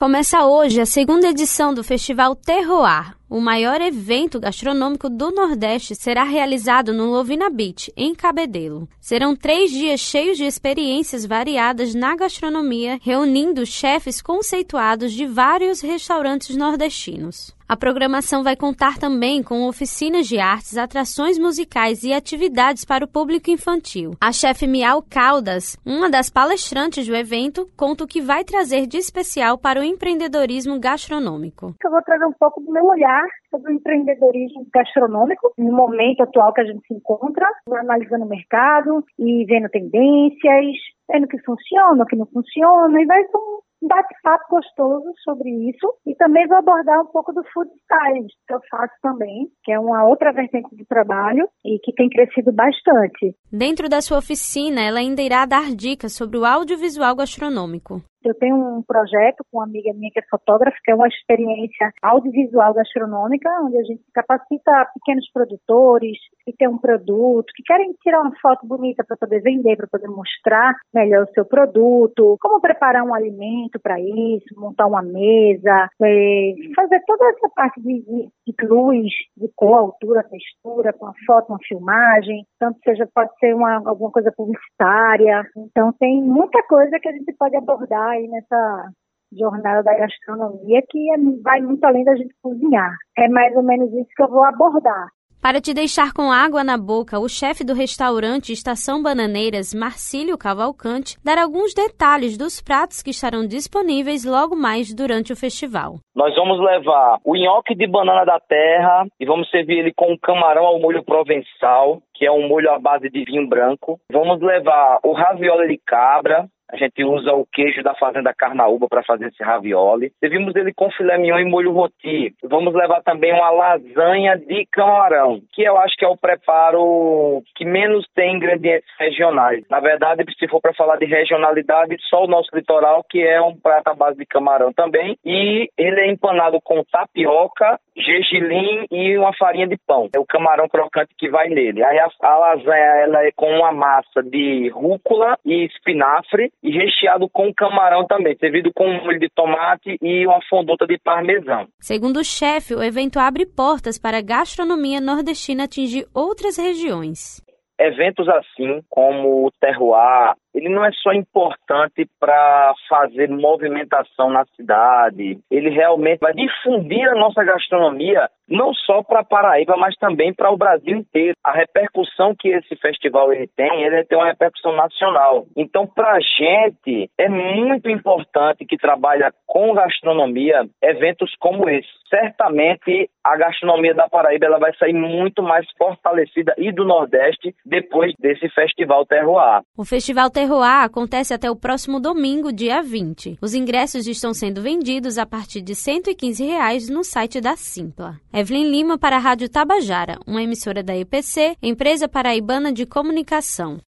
Começa hoje a segunda edição do Festival Terroir. O maior evento gastronômico do Nordeste será realizado no Lovina Beach, em Cabedelo. Serão três dias cheios de experiências variadas na gastronomia, reunindo chefes conceituados de vários restaurantes nordestinos. A programação vai contar também com oficinas de artes, atrações musicais e atividades para o público infantil. A chefe Miau Caldas, uma das palestrantes do evento, conta o que vai trazer de especial para o empreendedorismo gastronômico. Eu vou trazer um pouco do meu olhar sobre o empreendedorismo gastronômico no momento atual que a gente se encontra, analisando o mercado e vendo tendências, vendo o que funciona, o que não funciona, e vai ser um bate-papo gostoso sobre isso e também vou abordar um pouco do food stylist, que eu faço também, que é uma outra vertente de trabalho e que tem crescido bastante. Dentro da sua oficina, ela ainda irá dar dicas sobre o audiovisual gastronômico. Eu tenho um projeto com uma amiga minha que é fotógrafa, que é uma experiência audiovisual gastronômica, onde a gente capacita pequenos produtores que têm um produto, que querem tirar uma foto bonita para poder vender, para poder mostrar melhor o seu produto, como preparar um alimento para isso, montar uma mesa, é, fazer toda essa parte de, de, luz, de cor, altura, textura, com a foto, uma filmagem, tanto seja pode ser uma, alguma coisa publicitária. Então tem muita coisa que a gente pode abordar aí nessa jornada da gastronomia que é, vai muito além da gente cozinhar. É mais ou menos isso que eu vou abordar. Para te deixar com água na boca, o chefe do restaurante Estação Bananeiras, Marcílio Cavalcante, dará alguns detalhes dos pratos que estarão disponíveis logo mais durante o festival. Nós vamos levar o nhoque de banana da terra e vamos servir ele com camarão ao molho provençal, que é um molho à base de vinho branco. Vamos levar o ravioli de cabra, a gente usa o queijo da fazenda Carnaúba para fazer esse ravioli. Servimos ele com filé mignon e molho roti. Vamos levar também uma lasanha de camarão, que eu acho que é o preparo que menos tem ingredientes regionais. Na verdade, se for para falar de regionalidade, só o nosso litoral, que é um prato à base de camarão também. E ele é empanado com tapioca, gergelim e uma farinha de pão. É o camarão crocante que vai nele. Aí a, a lasanha ela é com uma massa de rúcula e espinafre e recheado com camarão também, servido com um molho de tomate e uma fondota de parmesão. Segundo o chefe, o evento abre portas para a gastronomia nordestina atingir outras regiões. Eventos assim, como o Terroir, ele não é só importante para fazer movimentação na cidade, ele realmente vai difundir a nossa gastronomia não só para Paraíba, mas também para o Brasil inteiro. A repercussão que esse festival ele tem, ele tem uma repercussão nacional. Então, para a gente, é muito importante que trabalha com gastronomia eventos como esse. Certamente, a gastronomia da Paraíba ela vai sair muito mais fortalecida e do Nordeste depois desse Festival Terroir. O Festival Terroir acontece até o próximo domingo, dia 20. Os ingressos estão sendo vendidos a partir de 115 reais no site da Simpla. Evelyn Lima para a Rádio Tabajara, uma emissora da EPC, Empresa Paraibana de Comunicação.